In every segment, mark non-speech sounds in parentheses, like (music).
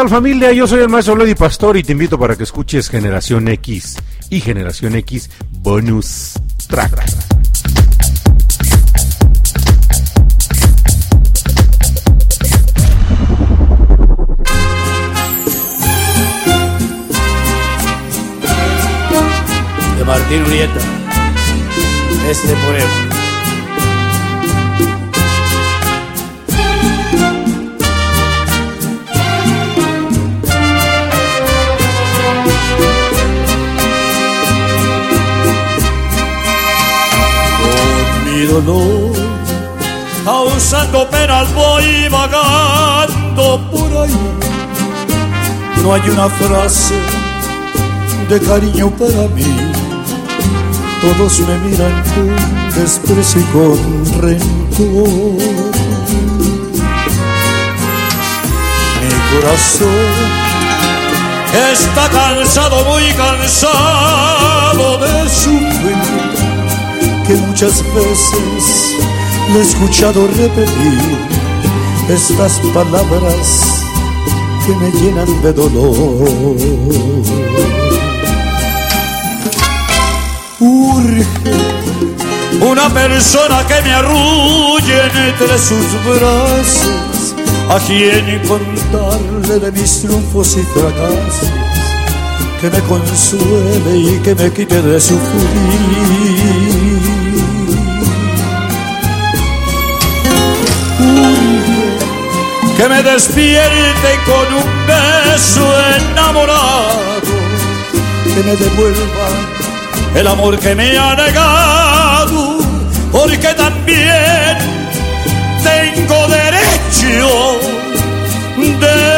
Hola, ¿qué tal familia? Yo soy el maestro Lady Pastor y te invito para que escuches Generación X y Generación X Bonus Track. De Martín Urieta, este poema. Dolor, causando penas voy vagando por ahí. No hay una frase de cariño para mí. Todos me miran con desprecio y con rencor. Mi corazón está cansado, muy cansado de sufrir muchas veces le he escuchado repetir estas palabras que me llenan de dolor. Urge una persona que me arrulle entre sus brazos, a quien contarle de mis triunfos y fracasos, que me consuele y que me quite de sufrir. Que me despierte con un beso enamorado, que me devuelva el amor que me ha negado, porque también tengo derecho de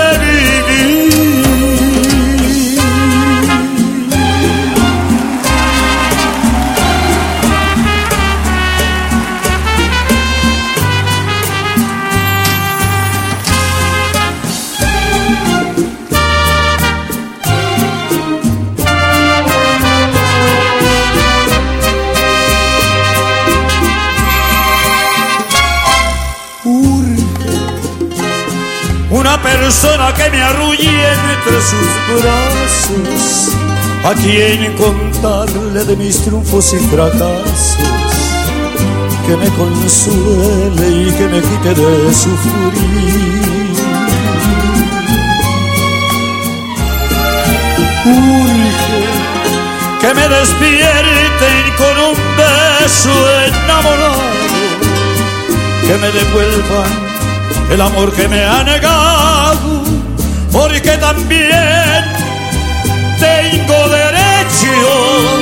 persona que me arrulle entre sus brazos, a quien contarle de mis triunfos y fracasos, que me consuele y que me quite de sufrir. Urge que me despierten con un beso enamorado, que me devuelvan el amor que me ha negado, porque también tengo derecho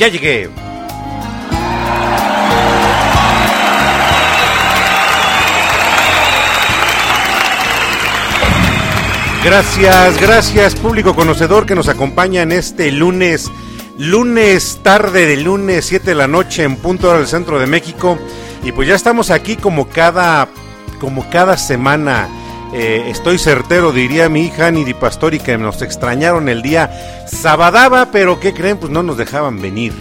Ya llegué. Gracias, gracias público conocedor que nos acompaña en este lunes, lunes tarde de lunes 7 de la noche en punto del centro de México y pues ya estamos aquí como cada como cada semana eh, estoy certero, diría mi hija Nidi Pastori, que nos extrañaron el día sabadaba, pero ¿qué creen? Pues no nos dejaban venir.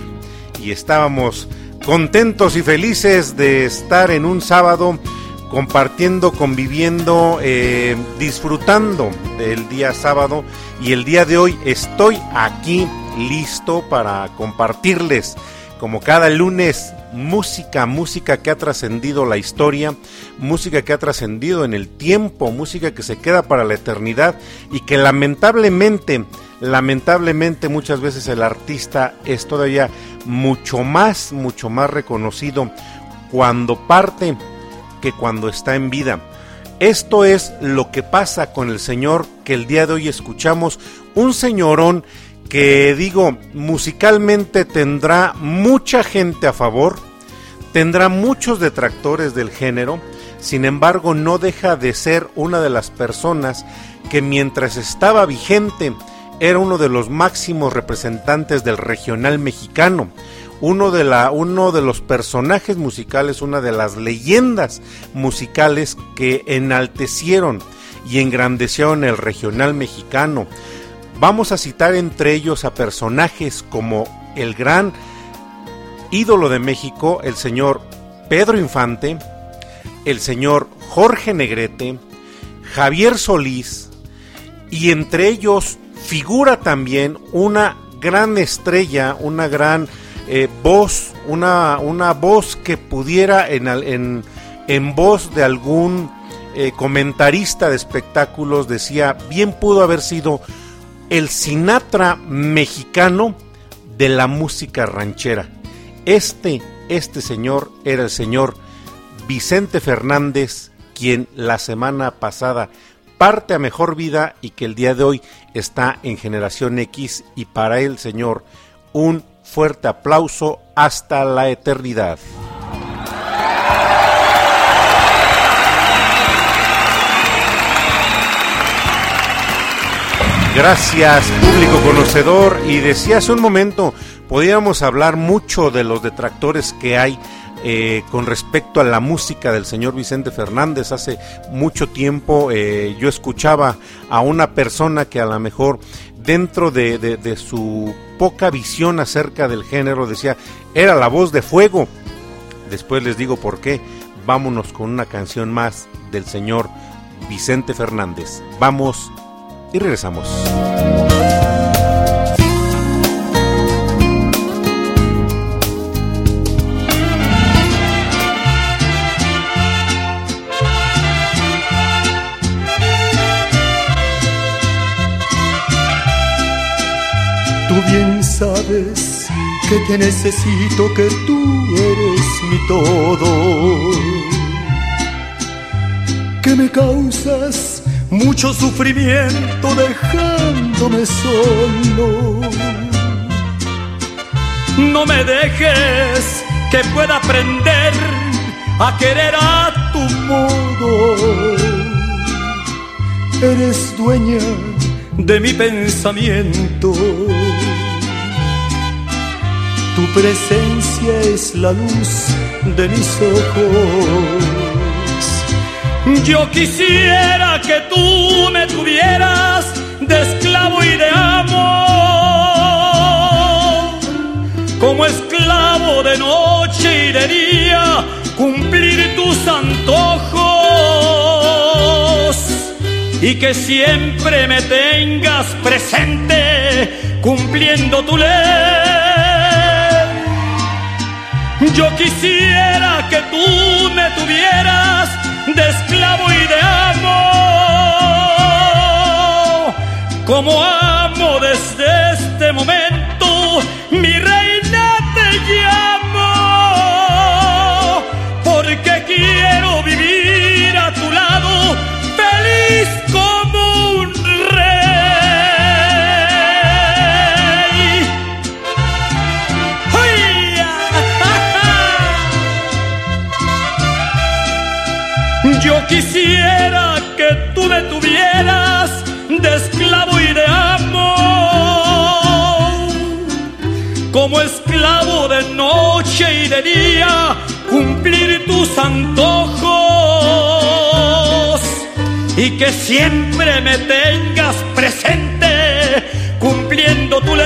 Y estábamos contentos y felices de estar en un sábado compartiendo, conviviendo, eh, disfrutando del día sábado. Y el día de hoy estoy aquí listo para compartirles, como cada lunes, música, música que ha trascendido la historia, música que ha trascendido en el tiempo, música que se queda para la eternidad y que lamentablemente lamentablemente muchas veces el artista es todavía mucho más, mucho más reconocido cuando parte que cuando está en vida. Esto es lo que pasa con el señor que el día de hoy escuchamos, un señorón que digo, musicalmente tendrá mucha gente a favor, tendrá muchos detractores del género, sin embargo no deja de ser una de las personas que mientras estaba vigente era uno de los máximos representantes del regional mexicano, uno de, la, uno de los personajes musicales, una de las leyendas musicales que enaltecieron y engrandecieron el regional mexicano. Vamos a citar entre ellos a personajes como el gran ídolo de México, el señor Pedro Infante, el señor Jorge Negrete, Javier Solís, y entre ellos figura también una gran estrella, una gran eh, voz, una, una, voz que pudiera en, en, en voz de algún eh, comentarista de espectáculos decía, bien pudo haber sido el Sinatra mexicano de la música ranchera. Este, este señor era el señor Vicente Fernández, quien la semana pasada parte a mejor vida y que el día de hoy está en generación X y para él, señor, un fuerte aplauso hasta la eternidad. Gracias, público conocedor. Y decía hace un momento, podíamos hablar mucho de los detractores que hay eh, con respecto a la música del señor Vicente Fernández. Hace mucho tiempo eh, yo escuchaba a una persona que a lo mejor dentro de, de, su poca visión acerca del género decía, era la voz de fuego. Después les digo por qué. Vámonos con una canción más del señor Vicente Fernández. Vamos y regresamos. Tú bien sabes que te necesito, que tú eres mi todo, que me causas mucho sufrimiento dejándome solo. No me dejes que pueda aprender a querer a tu modo. Eres dueña de mi pensamiento. Tu presencia es la luz de mis ojos. Yo quisiera que tú me tuvieras de esclavo y de amo, como esclavo de noche y de día, cumplir tus antojos y que siempre me tengas presente cumpliendo tu ley. Yo quisiera que tú me tuvieras de esclavo y de amo. Como amo desde este momento, quisiera que tú me tuvieras de esclavo y de amo, como esclavo de noche y de día, cumplir tus antojos y que siempre me tengas presente cumpliendo tu ley.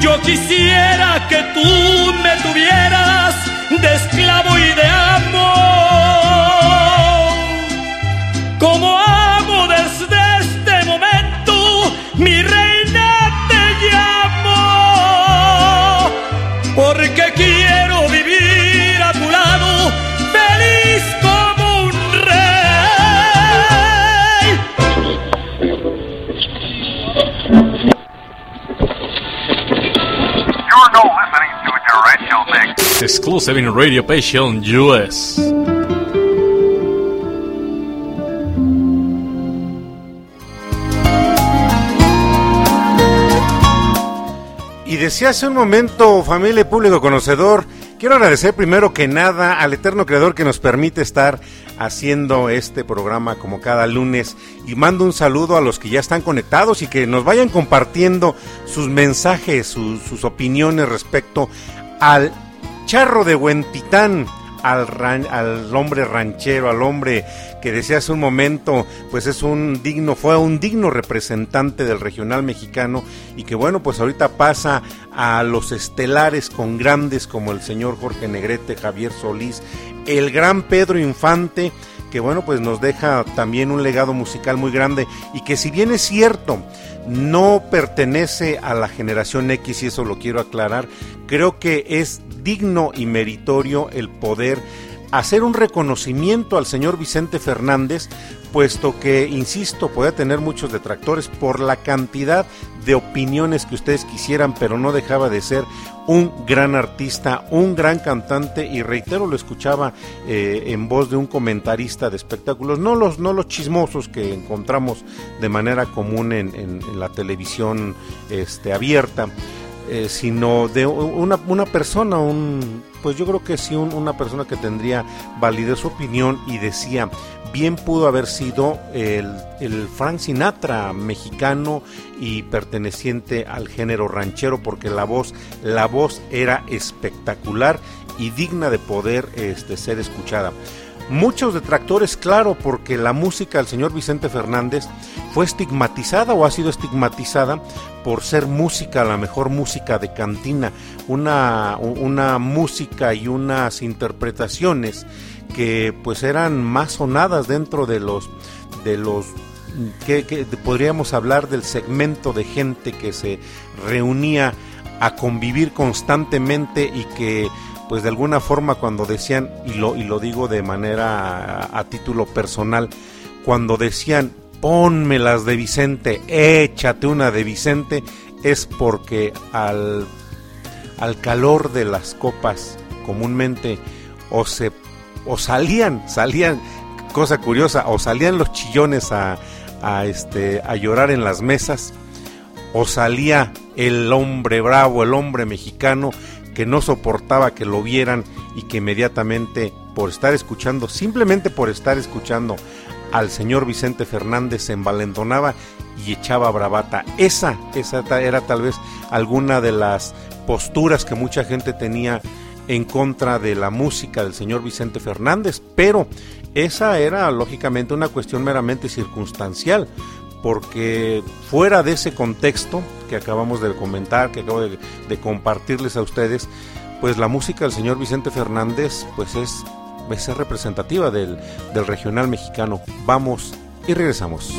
Yo quisiera que tú me tuvieras de esclavo y 24-7 Radio Passion US. Y decía hace un momento, familia y público conocedor, quiero agradecer primero que nada al eterno creador que nos permite estar haciendo este programa como cada lunes y mando un saludo a los que ya están conectados y que nos vayan compartiendo sus mensajes, sus opiniones respecto al charro de Huentitán al, al hombre ranchero, al hombre que decía hace un momento, pues es un digno, fue un digno representante del regional mexicano y que bueno, pues ahorita pasa a los estelares con grandes como el señor Jorge Negrete, Javier Solís, el gran Pedro Infante, que bueno, pues nos deja también un legado musical muy grande y que si bien es cierto, no pertenece a la generación X y eso lo quiero aclarar, creo que es digno y meritorio el poder hacer un reconocimiento al señor Vicente Fernández, puesto que, insisto, puede tener muchos detractores por la cantidad de opiniones que ustedes quisieran, pero no dejaba de ser un gran artista, un gran cantante, y reitero, lo escuchaba eh, en voz de un comentarista de espectáculos, no los, no los chismosos que encontramos de manera común en, la televisión este, abierta eh, sino de una, una, persona, un, pues yo creo que sí, una persona que tendría validez su opinión y decía, bien pudo haber sido el, el Frank Sinatra mexicano y perteneciente al género ranchero, porque la voz, la voz era espectacular y digna de poder este, ser escuchada. Muchos detractores, claro, porque la música del señor Vicente Fernández fue estigmatizada o ha sido estigmatizada por ser música, la mejor música de cantina, una, una música y unas interpretaciones que pues eran más sonadas dentro de los de los que, podríamos hablar del segmento de gente que se reunía a convivir constantemente y que pues de alguna forma cuando decían, y lo, y lo digo de manera a, a título personal, cuando decían, ponme las de Vicente, échate una de Vicente, es porque al, al calor de las copas comúnmente o se o salían, salían, cosa curiosa, o salían los chillones a, este, a llorar en las mesas, o salía el hombre bravo, el hombre mexicano, que no soportaba que lo vieran y que inmediatamente por estar escuchando, simplemente por estar escuchando al señor Vicente Fernández se envalentonaba y echaba bravata. Esa, esa era tal vez alguna de las posturas que mucha gente tenía en contra de la música del señor Vicente Fernández, pero esa era lógicamente una cuestión meramente circunstancial, porque fuera de ese contexto que acabamos de comentar, que acabo de, compartirles a ustedes, pues la música del señor Vicente Fernández pues es, es representativa del regional mexicano. Vamos y regresamos.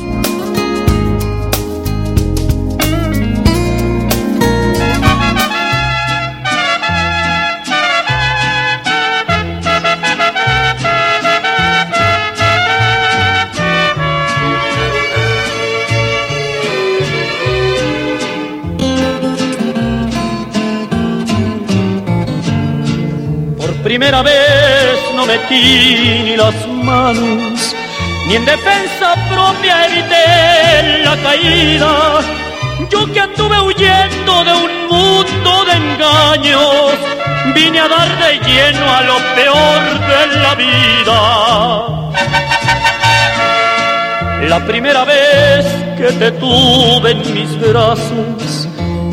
Primera vez no metí ni las manos, ni en defensa propia evité la caída. Yo que anduve huyendo de un mundo de engaños, vine a dar de lleno a lo peor de la vida. La primera vez que te tuve en mis brazos,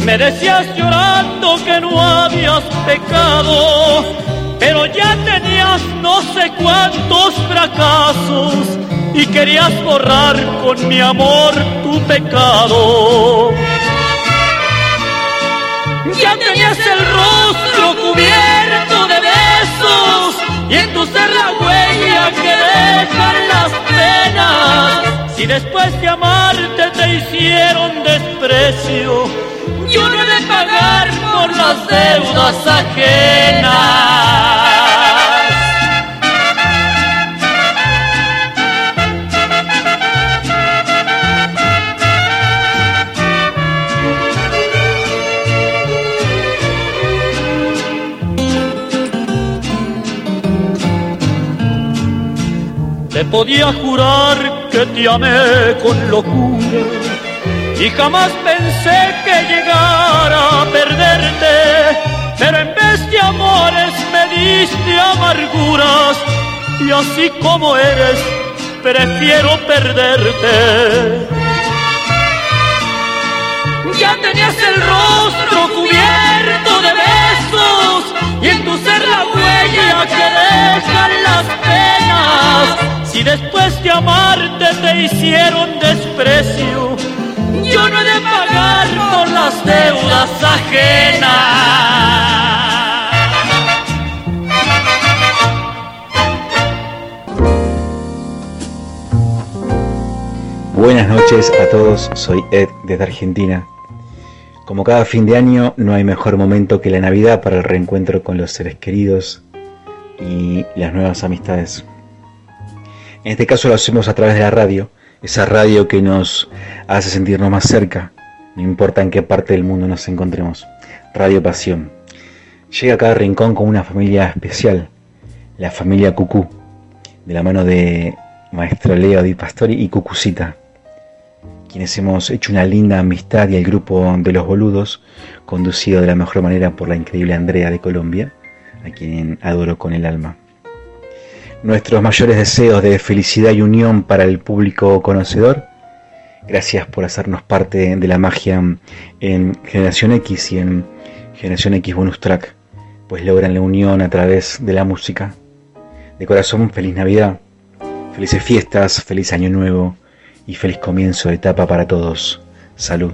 me decías llorando que no habías pecado pero ya tenías no sé cuántos fracasos y querías borrar con mi amor tu pecado. Ya tenías el rostro cubierto de besos y en tu ser la huella que dejan las penas. Si después de amarte te hicieron desprecio, yo no he de pagar por las deudas ajenas. Te podía jurar que te amé con locura y jamás pensé pero en vez de amores me diste amarguras y así como eres, prefiero perderte. Ya tenías el rostro cubierto de besos y en tu ser la huella que dejan las penas. Si después de amarte te hicieron desprecio, yo no he de pagar por las deudas ajenas. Buenas noches a todos, soy Ed desde Argentina. Como cada fin de año, no hay mejor momento que la Navidad para el reencuentro con los seres queridos y las nuevas amistades. En este caso lo hacemos a través de la radio, esa radio que nos hace sentirnos más cerca, no importa en qué parte del mundo nos encontremos. Radio Pasión. Llega a cada rincón con una familia especial, la familia Cucú, de la mano de maestro Leo Di Pastori y Cucucita quienes hemos hecho una linda amistad y el grupo de los boludos, conducido de la mejor manera por la increíble Andrea de Colombia, a quien adoro con el alma. Nuestros mayores deseos de felicidad y unión para el público conocedor. Gracias por hacernos parte de la magia en Generación X y en Generación X Bonus Track, pues logran la unión a través de la música. De corazón, feliz Navidad, felices fiestas, feliz Año Nuevo y feliz comienzo de etapa para todos. Salud.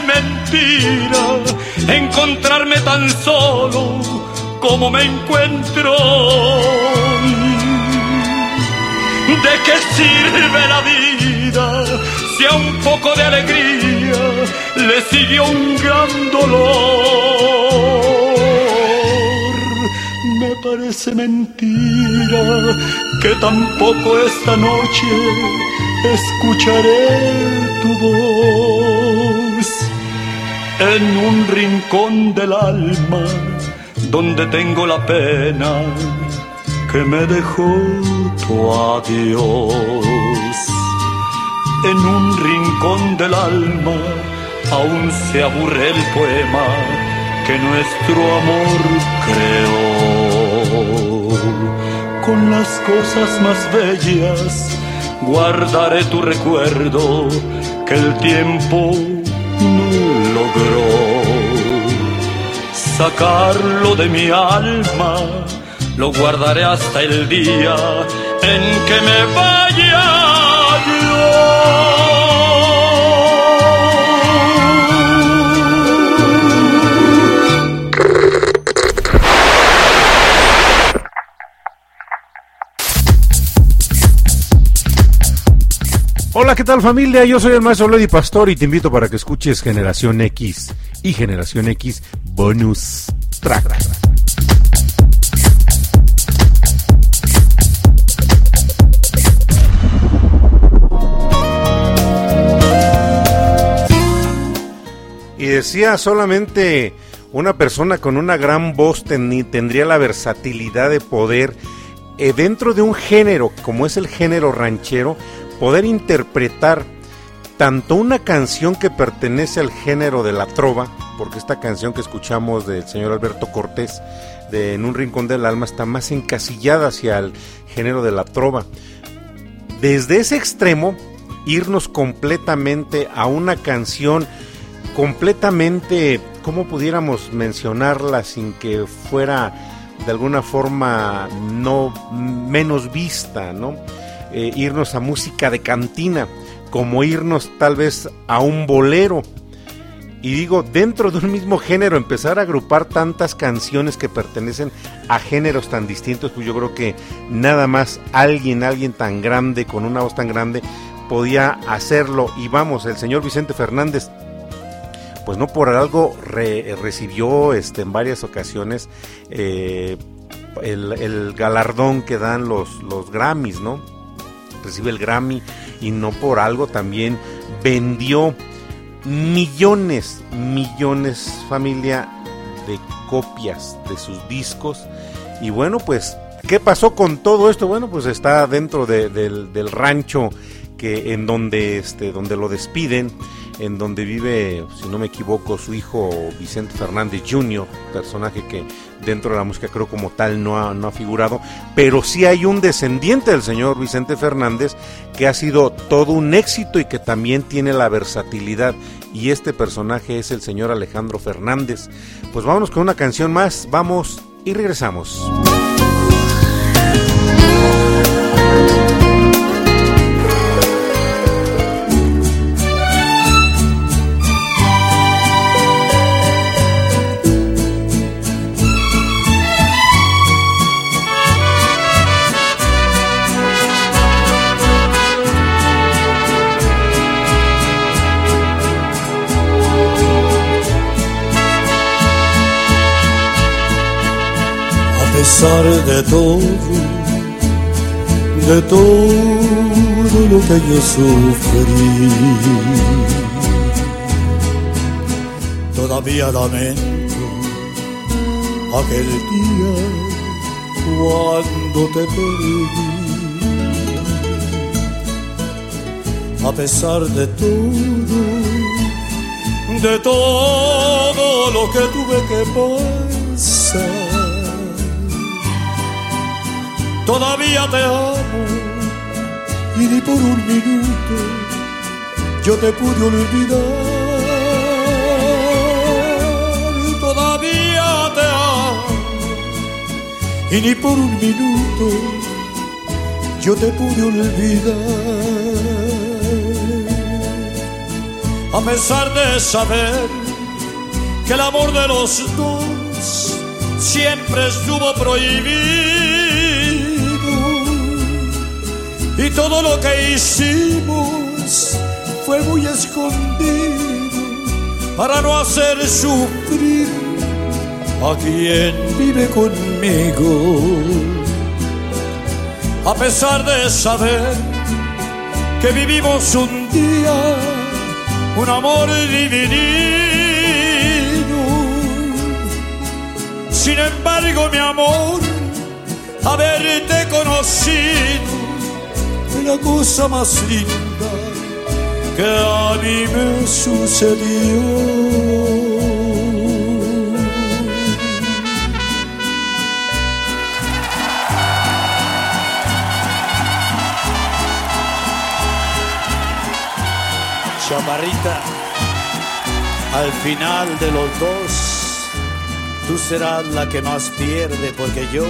mentira encontrarme tan solo como me encuentro. ¿De qué sirve la vida si a un poco de alegría le sigue un gran dolor? Me parece mentira que tampoco esta noche escucharé tu voz en un rincón del alma donde tengo la pena que me dejó tu adiós. En un rincón del alma aún se aburre el poema que nuestro amor creó. Con las cosas más bellas guardaré tu recuerdo que el tiempo no logró sacarlo de mi alma. Lo guardaré hasta el día en que me vaya Hola, ¿qué tal familia? Yo soy el maestro Lady Pastor y te invito para que escuches Generación X y Generación X Bonus Track. Y decía solamente una persona con una gran voz tendría la versatilidad de poder eh, dentro de un género como es el género ranchero poder interpretar tanto una canción que pertenece al género de la trova, porque esta canción que escuchamos del señor Alberto Cortés, de En un rincón del alma, está más encasillada hacia el género de la trova. Desde ese extremo, irnos completamente a una canción completamente, ¿cómo pudiéramos mencionarla sin que fuera de alguna forma no menos vista, ¿no? Eh, irnos a música de cantina, como irnos tal vez a un bolero. Y digo, dentro de un mismo género, empezar a agrupar tantas canciones que pertenecen a géneros tan distintos, pues yo creo que nada más alguien, alguien tan grande, con una voz tan grande, podía hacerlo. Y vamos, el señor Vicente Fernández, pues no por algo recibió este, en varias ocasiones eh, el, el, galardón que dan los, los Grammys, ¿no? Recibe el Grammy y no por algo también vendió millones, millones familia de copias de sus discos. Y bueno, pues, ¿qué pasó con todo esto? Bueno, pues está dentro del, del rancho que en donde, este, donde lo despiden en donde vive, si no me equivoco, su hijo Vicente Fernández Jr., personaje que dentro de la música creo como tal no ha, no ha figurado, pero sí hay un descendiente del señor Vicente Fernández que ha sido todo un éxito y que también tiene la versatilidad y este personaje es el señor Alejandro Fernández. Pues vámonos con una canción más, vamos y regresamos. Pesar de todo, de todo lo que yo sufrí. Todavía lamento aquel día cuando te perdí. A pesar de todo, de todo lo que tuve que pasar todavía te amo y ni por un minuto yo te pude olvidar. Todavía te amo y ni por un minuto yo te pude olvidar. A pesar de saber que el amor de los dos siempre estuvo prohibido y todo lo que hicimos fue muy escondido para no hacer sufrir a quien vive conmigo. A pesar de saber que vivimos un día un amor dividido, sin embargo mi amor, haberte conocido la cosa más linda que a mí me sucedió. Chamarrita, al final de los dos, tú serás la que más pierde porque yo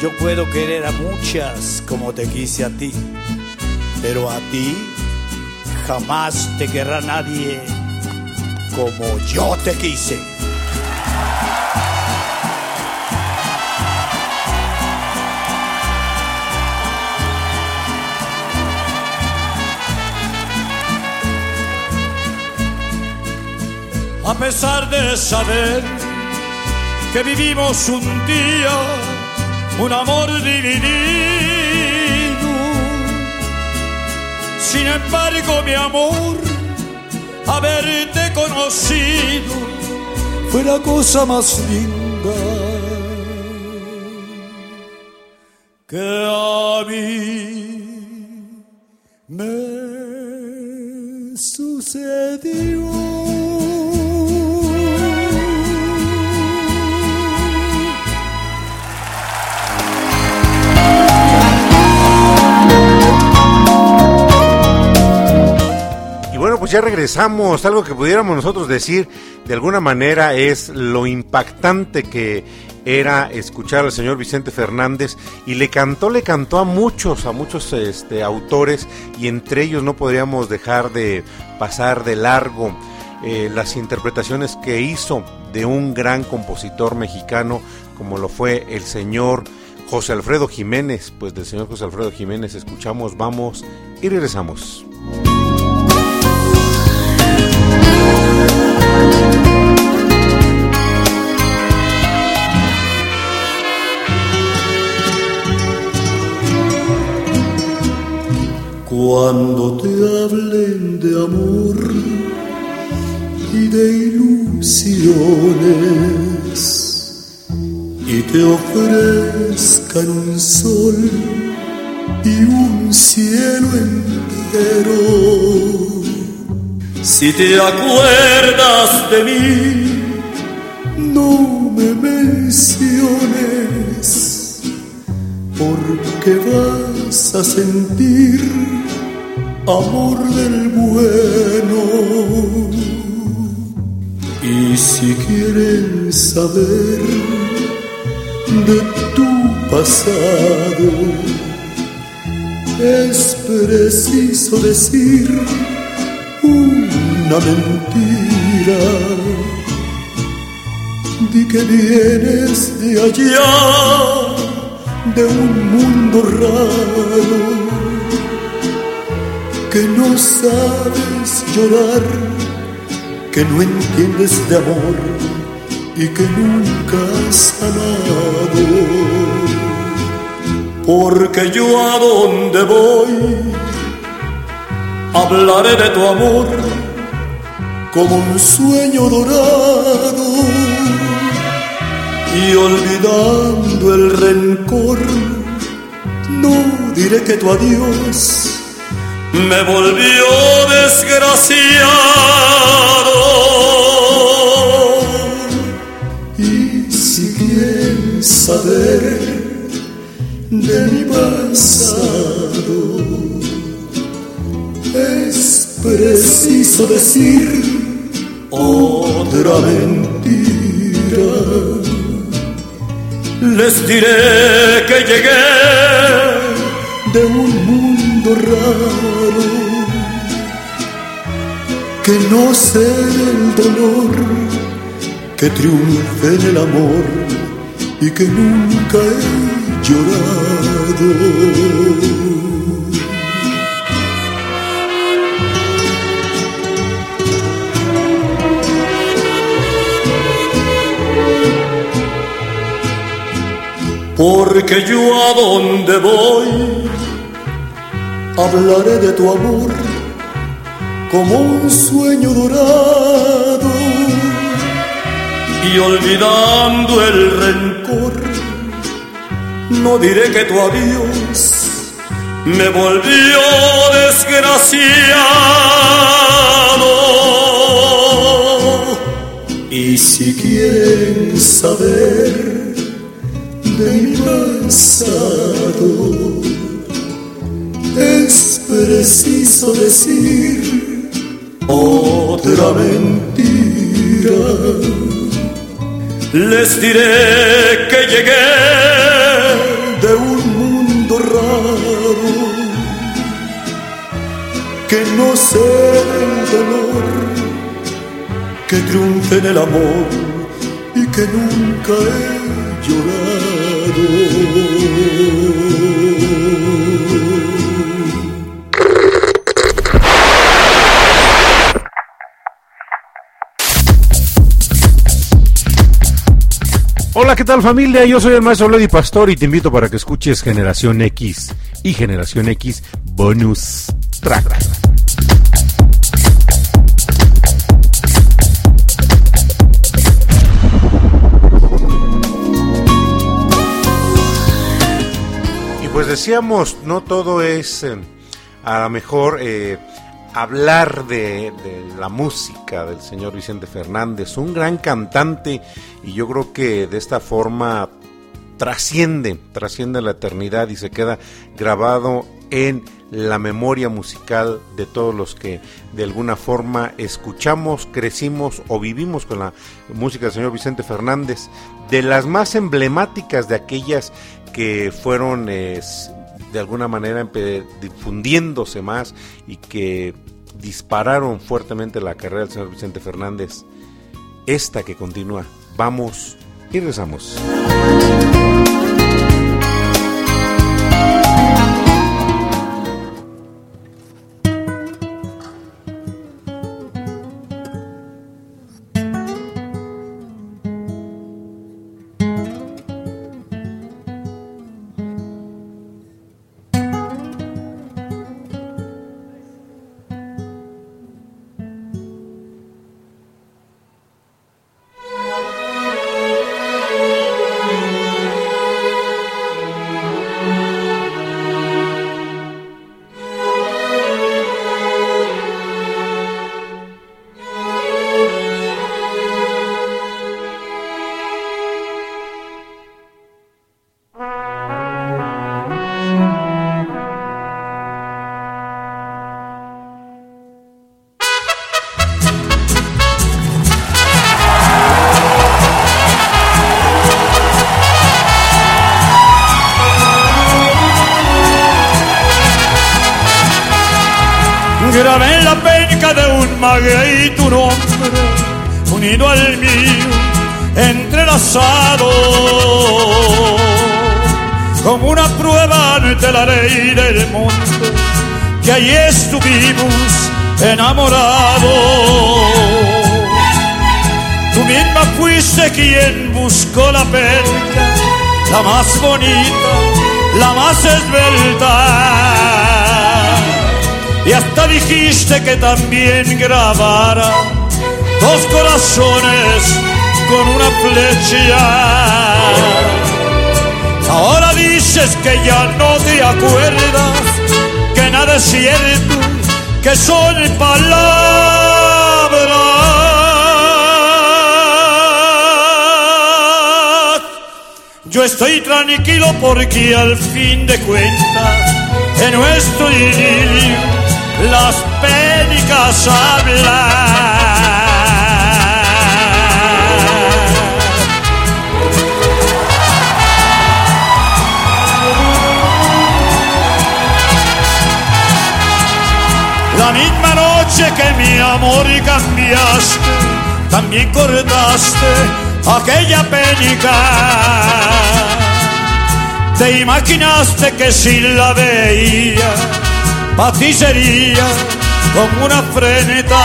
Yo puedo querer a muchas como te quise a ti, pero a ti jamás te querrá nadie como yo te quise. A pesar de saber que vivimos un día un amor dividido, sin embargo mi amor, haberte conocido fue la cosa más linda que a mí me sucedió. Pues ya regresamos. Algo que pudiéramos nosotros decir de alguna manera es lo impactante que era escuchar al señor Vicente Fernández y le cantó, le cantó a muchos, a muchos este, autores y entre ellos no podríamos dejar de pasar de largo eh, las interpretaciones que hizo de un gran compositor mexicano como lo fue el señor José Alfredo Jiménez. Pues del señor José Alfredo Jiménez escuchamos, vamos y regresamos. Cuando te hablen de amor y de ilusiones y te ofrezcan un sol y un cielo entero, si te acuerdas de mí, no me menciones porque vas a sentir amor del bueno. Y si quieren saber de tu pasado, es preciso decir una mentira. Di que vienes de allá, de un mundo raro que no sabes llorar, que no entiendes de amor y que nunca has amado. Porque yo a donde voy hablaré de tu amor como un sueño dorado y olvidando el rencor, no diré que tu adiós me volvió desgraciado. Y si quieres saber de mi pasado, preciso decir otra mentira. Les diré que llegué de un mundo raro que no sé el dolor que triunfe en el amor y que nunca he llorado. Porque yo a donde voy hablaré de tu amor como un sueño dorado y olvidando el rencor, no diré que tu adiós me volvió desgraciado. Y si quieren saber de mi pasado. Es preciso decir otra mentira. Les diré que llegué de un mundo raro, que no sé el dolor, que triunfe en el amor y que nunca he llorado. Hola, ¿qué tal familia? Yo soy el maestro Lady Pastor y te invito para que escuches Generación X y Generación X Bonus Track. Y pues decíamos, no todo es eh, a lo mejor eh, hablar de, la música del señor Vicente Fernández, un gran cantante y yo creo que de esta forma trasciende, trasciende la eternidad y se queda grabado en la memoria musical de todos los que de alguna forma escuchamos, crecimos o vivimos con la música del señor Vicente Fernández, de las más emblemáticas de aquellas que fueron de alguna manera difundiéndose más y que dispararon fuertemente la carrera del señor Vicente Fernández. Esta que continúa. Vamos y rezamos. Que también grabara dos corazones con una flecha. Ahora dices que ya no te acuerdas, que nada es cierto, que son palabras. Yo estoy tranquilo porque al fin de cuentas en nuestro idilio las pénicas hablan. La misma noche que mi amor cambiaste, también cortaste aquella pénica. Te imaginaste que si la veía pa' ti sería como una freneta.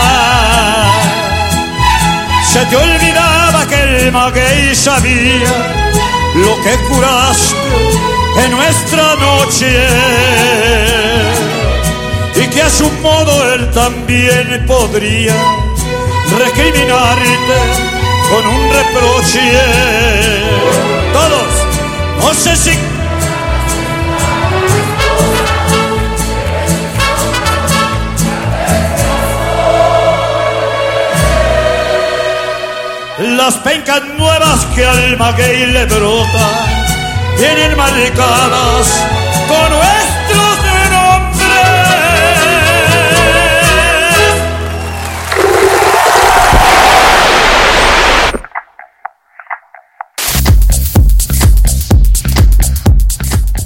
Se te olvidaba que el maguey sabía lo que curaste en nuestra noche y que a su modo él también podría recriminarte con un reproche. Todos, no sé si Las pencas nuevas que al maguey le brotan vienen marcadas con nuestros nombres.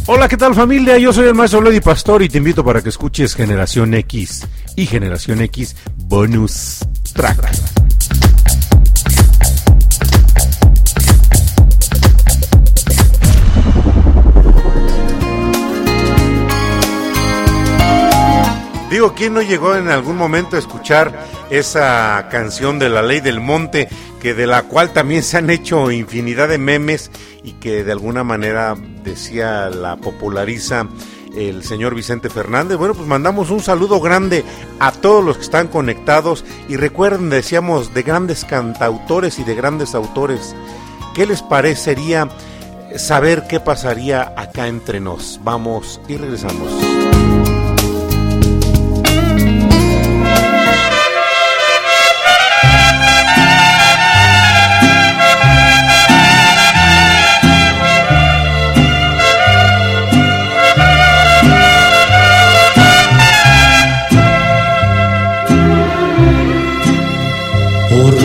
Hola, ¿qué tal familia? Yo soy el maestro Lady Pastor y te invito para que escuches Generación X y Generación X Bonus Track. Digo, ¿quién no llegó en algún momento a escuchar esa canción de la ley del monte, que de la cual también se han hecho infinidad de memes y que de alguna manera decía la populariza el señor Vicente Fernández. Bueno, pues mandamos un saludo grande a todos los que están conectados y recuerden, decíamos, de grandes cantautores y de grandes autores. ¿Qué les parecería saber qué pasaría acá entre nos? Vamos y regresamos.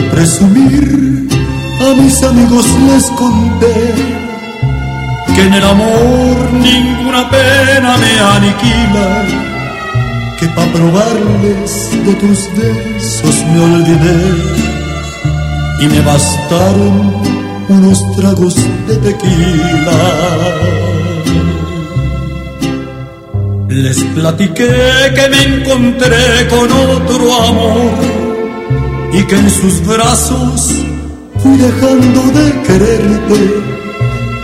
Presumir, a mis amigos les conté que en el amor ninguna pena me aniquila, que pa' probarles de tus besos me olvidé y me bastaron unos tragos de tequila. Les platiqué que me encontré con otro amor y que en sus brazos fui dejando de quererte,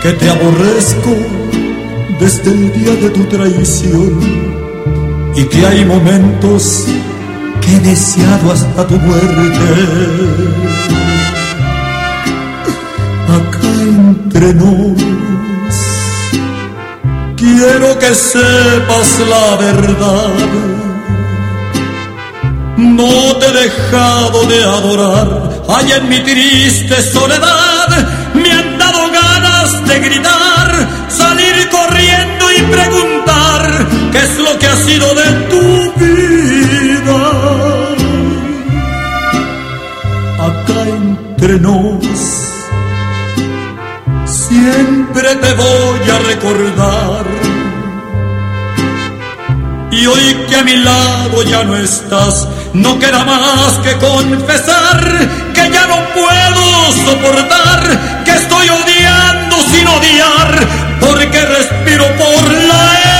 que te aborrezco desde el día de tu traición y que hay momentos que he deseado hasta tu muerte. Acá entre nos, quiero que sepas la verdad no te he dejado de adorar, ay en mi triste soledad me han dado ganas de gritar, salir corriendo y preguntar qué es lo que ha sido de tu vida. Acá entre nos, siempre te voy a recordar y hoy que a mi lado ya no estás, no queda más que confesar que ya no puedo soportar, que estoy odiando sin odiar, porque respiro por la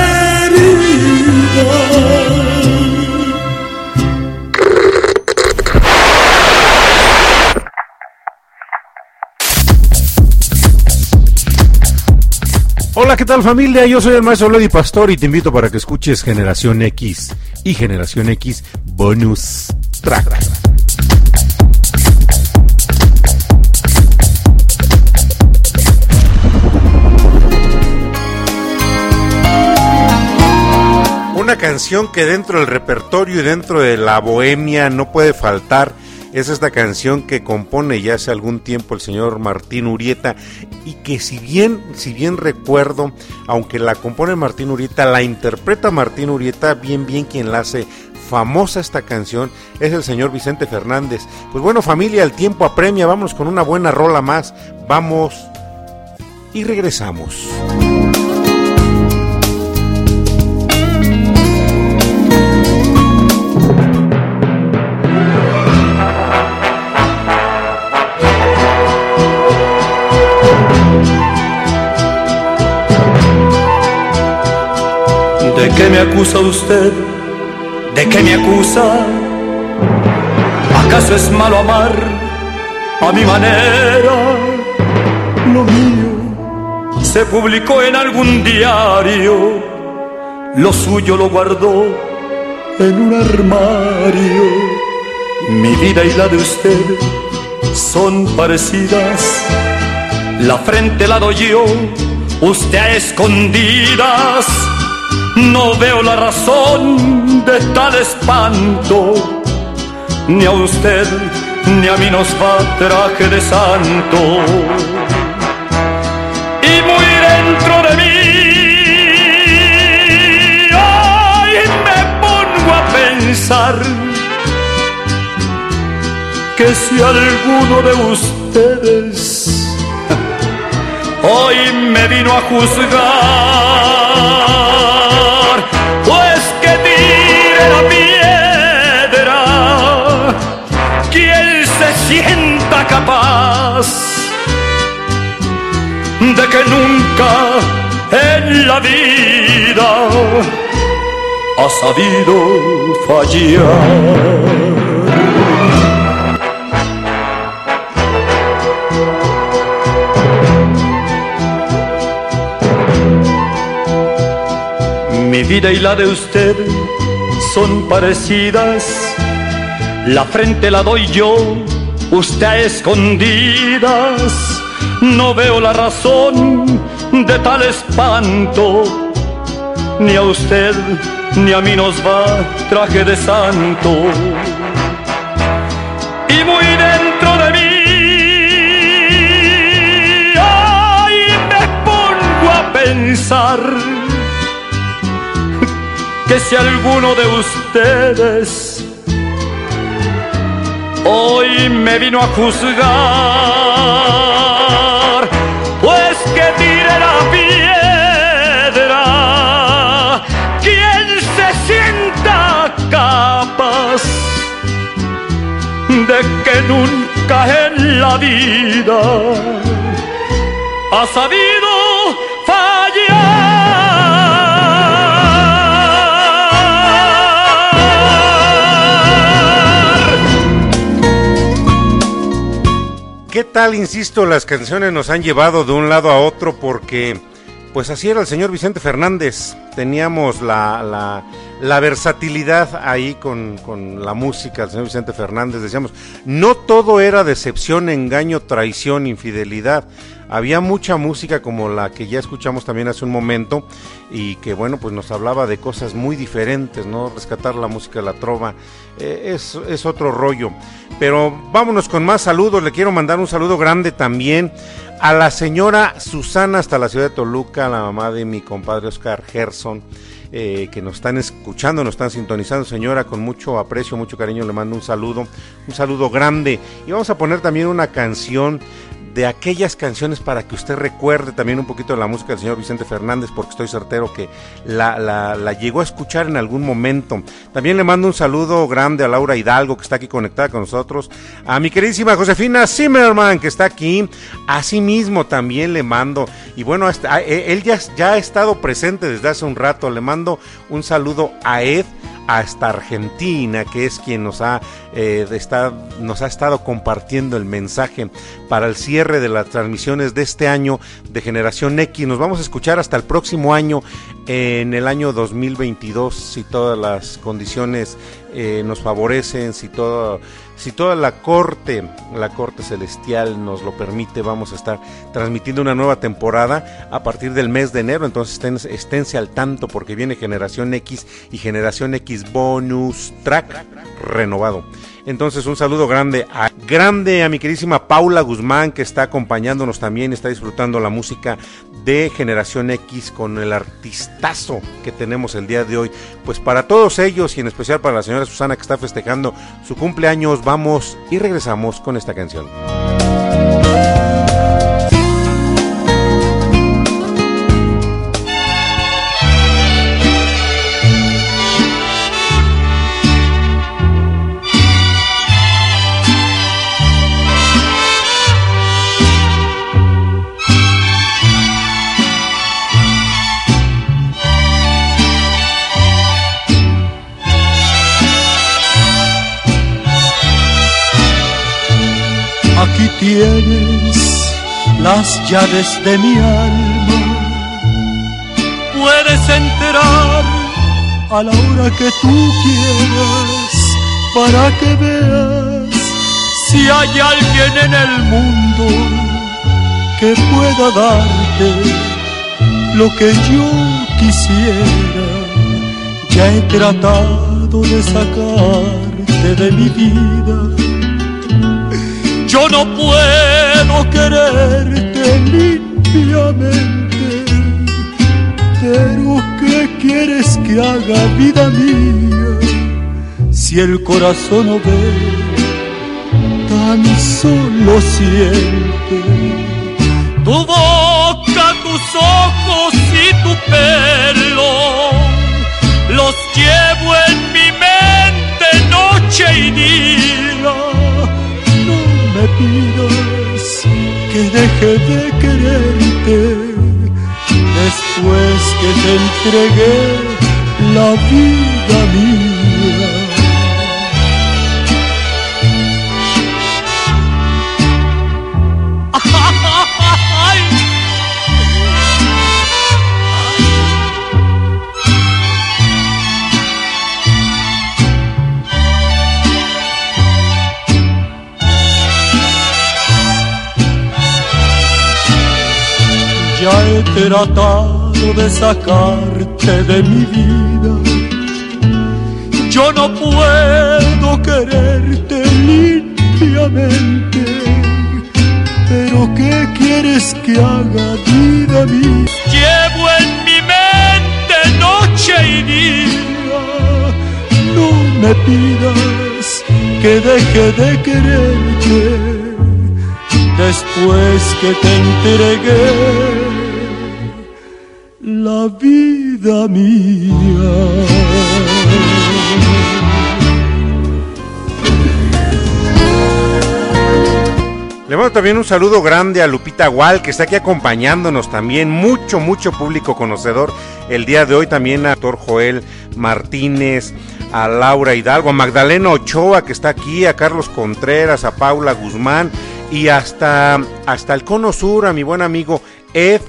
¿qué tal familia? Yo soy el maestro Lady Pastor y te invito para que escuches Generación X y Generación X Bonus Track. Una canción que dentro del repertorio y dentro de la bohemia no puede faltar es esta canción que compone ya hace algún tiempo el señor Martín Urieta y que si bien, si bien recuerdo, aunque la compone Martín Urieta, la interpreta Martín Urieta, bien bien quien la hace famosa esta canción es el señor Vicente Fernández. Pues bueno familia, el tiempo apremia, vamos con una buena rola más, vamos y regresamos. Qué me acusa usted? ¿De qué me acusa? ¿Acaso es malo amar a mi manera? Lo mío se publicó en algún diario, lo suyo lo guardó en un armario. Mi vida y la de usted son parecidas, la frente la doy yo, usted a escondidas. No veo la razón de tal espanto ni a usted ni a mí nos va traje de santo. Y muy dentro de mí, hoy me pongo a pensar que si alguno de ustedes (laughs) hoy me vino a juzgar, de que nunca en la vida ha sabido fallar. Mi vida y la de usted son parecidas, la frente la doy yo usted a escondidas. No veo la razón de tal espanto. Ni a usted ni a mí nos va traje de santo. Y muy dentro de mí, ay, me pongo a pensar que si alguno de ustedes hoy me vino a juzgar, pues que tire la piedra, quien se sienta capaz de que nunca en la vida ha sabido ¿Qué tal, insisto, las canciones nos han llevado de un lado a otro porque, pues así era el señor Vicente Fernández. Teníamos la, la, versatilidad ahí con, con, la música del señor Vicente Fernández. Decíamos, no todo era decepción, engaño, traición, infidelidad. Había mucha música como la que ya escuchamos también hace un momento y que bueno, pues nos hablaba de cosas muy diferentes, ¿no? Rescatar la música de la trova eh, es, es otro rollo. Pero vámonos con más saludos. Le quiero mandar un saludo grande también a la señora Susana hasta la ciudad de Toluca, la mamá de mi compadre Oscar Gerson. Eh, que nos están escuchando, nos están sintonizando, señora, con mucho aprecio, mucho cariño, le mando un saludo, un saludo grande. Y vamos a poner también una canción de aquellas canciones para que usted recuerde también un poquito de la música del señor Vicente Fernández, porque estoy certero que la, la, llegó a escuchar en algún momento. También le mando un saludo grande a Laura Hidalgo, que está aquí conectada con nosotros, a mi queridísima Josefina Zimmerman, que está aquí, mismo también le mando, y bueno, e, él ya, ya ha estado presente desde hace un rato, le mando un saludo a Ed, hasta Argentina, que es quien nos ha, eh, nos ha estado compartiendo el mensaje para el cierre de las transmisiones de este año de Generación X. Nos vamos a escuchar hasta el próximo año, en el año 2022, si todas las condiciones eh, nos favorecen, si todo si toda la corte, la corte celestial nos lo permite, vamos a estar transmitiendo una nueva temporada a partir del mes de enero. Entonces estén, esténse al tanto porque viene Generación X y Generación X Bonus Track renovado. Entonces un saludo grande a, grande a mi queridísima Paula Guzmán que está acompañándonos también, está disfrutando la música de Generación X con el artistazo que tenemos el día de hoy. Pues para todos ellos y en especial para la señora Susana que está festejando su cumpleaños, vamos y regresamos con esta canción. Tienes las llaves de mi alma. Puedes entrar a la hora que tú quieras para que veas si hay alguien en el mundo que pueda darte lo que yo quisiera. Ya he tratado de sacarte de mi vida yo no puedo quererte limpiamente, pero ¿qué quieres que haga vida mía. Si el corazón no ve, tan solo siente? Tu boca, tus ojos y tu pelo los llevo en mi mente noche y día pidas que deje de quererte después que te entregué la vida mía. Tratado de sacarte de mi vida. Yo no puedo quererte limpiamente, pero ¿qué quieres que haga vida mía? Llevo en mi mente noche y día, no me pidas que deje de quererte después que te entregué la vida mía. Le mando también un saludo grande a Lupita Gual, que está aquí acompañándonos también. Mucho, mucho público conocedor. El día de hoy también a Doctor Joel Martínez, a Laura Hidalgo, a Magdalena Ochoa, que está aquí, a Carlos Contreras, a Paula Guzmán y hasta, hasta el Cono Sur, a mi buen amigo Ed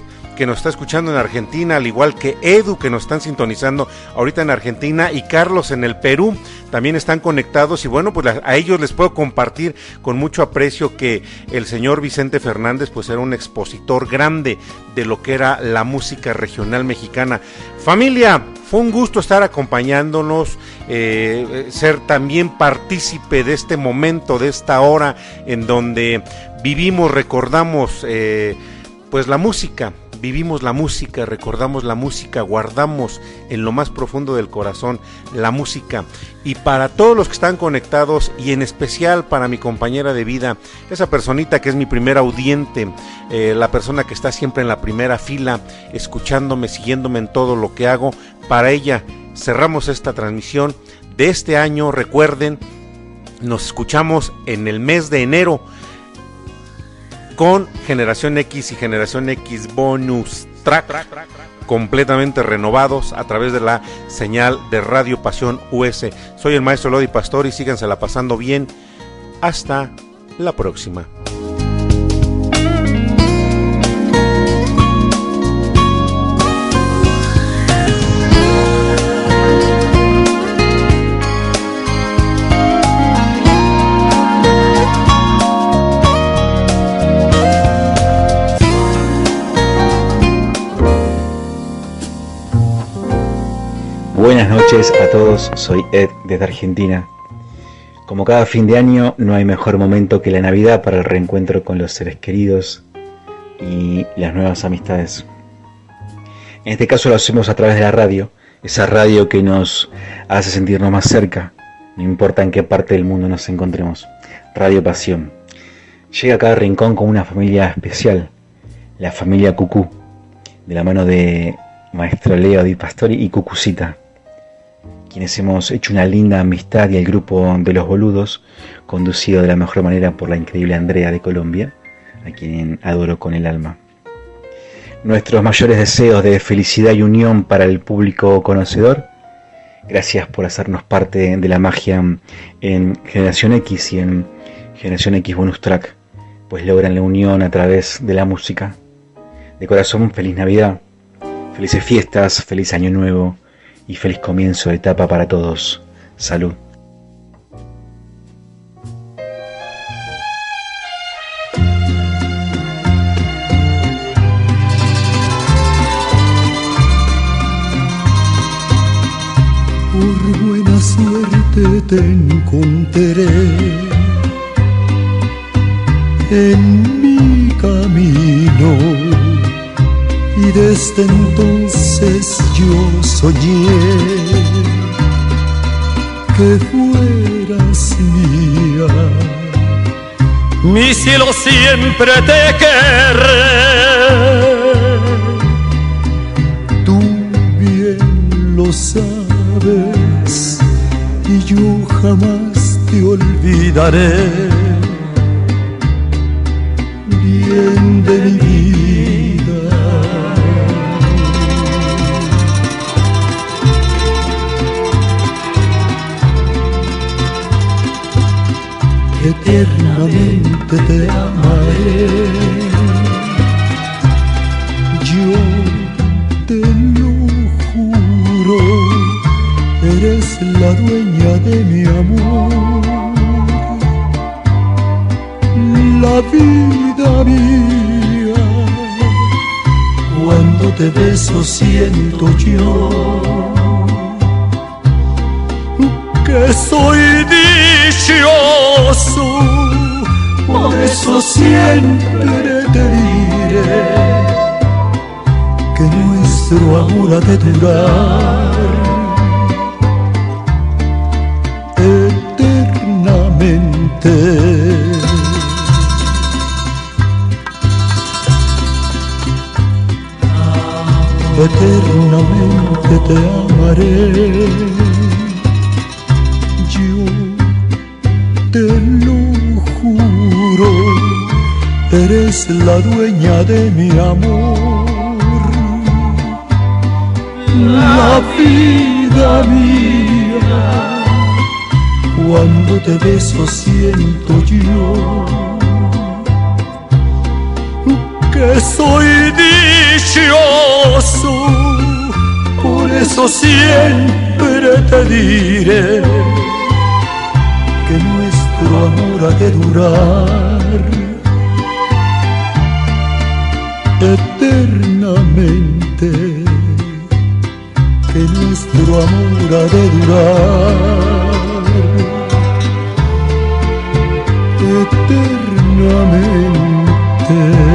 que nos está escuchando en Argentina, al igual que Edu, que nos están sintonizando ahorita en Argentina, y Carlos en el Perú, también están conectados. Y bueno, pues a ellos les puedo compartir con mucho aprecio que el señor Vicente Fernández, pues era un expositor grande de lo que era la música regional mexicana. Familia, fue un gusto estar acompañándonos, eh, ser también partícipe de este momento, de esta hora en donde vivimos, recordamos, eh, pues la música, vivimos la música, recordamos la música, guardamos en lo más profundo del corazón la música. Y para todos los que están conectados y en especial para mi compañera de vida, esa personita que es mi primer audiente, eh, la persona que está siempre en la primera fila, escuchándome, siguiéndome en todo lo que hago, para ella cerramos esta transmisión de este año. Recuerden, nos escuchamos en el mes de enero con Generación X y Generación X Bonus Track completamente renovados a través de la señal de Radio Pasión US. Soy el maestro Lodi Pastor y síganse la pasando bien. Hasta la próxima. Todos, soy Ed desde Argentina. Como cada fin de año, no hay mejor momento que la Navidad para el reencuentro con los seres queridos y las nuevas amistades. En este caso lo hacemos a través de la radio, esa radio que nos hace sentirnos más cerca, no importa en qué parte del mundo nos encontremos. Radio Pasión. Llega a cada rincón con una familia especial, la familia Cucú, de la mano de Maestro Leo Di Pastori y Cucucita quienes hemos hecho una linda amistad y el grupo de los boludos, conducido de la mejor manera por la increíble Andrea de Colombia, a quien adoro con el alma. Nuestros mayores deseos de felicidad y unión para el público conocedor. Gracias por hacernos parte de la magia en Generación X y en Generación X Bonus Track. pues logran la unión a través de la música. De corazón, feliz Navidad, felices fiestas, feliz Año Nuevo y feliz comienzo de etapa para todos. Salud. Por buena suerte te encontraré en mi camino y desde entonces yo soñé que fueras mía. Mi cielo siempre te querré. Tú bien lo sabes y yo jamás te olvidaré cuando te beso siento yo que soy dichoso, por eso siempre te diré que nuestro amor ha de durar eternamente, que nuestro amor ha de durar eternamente.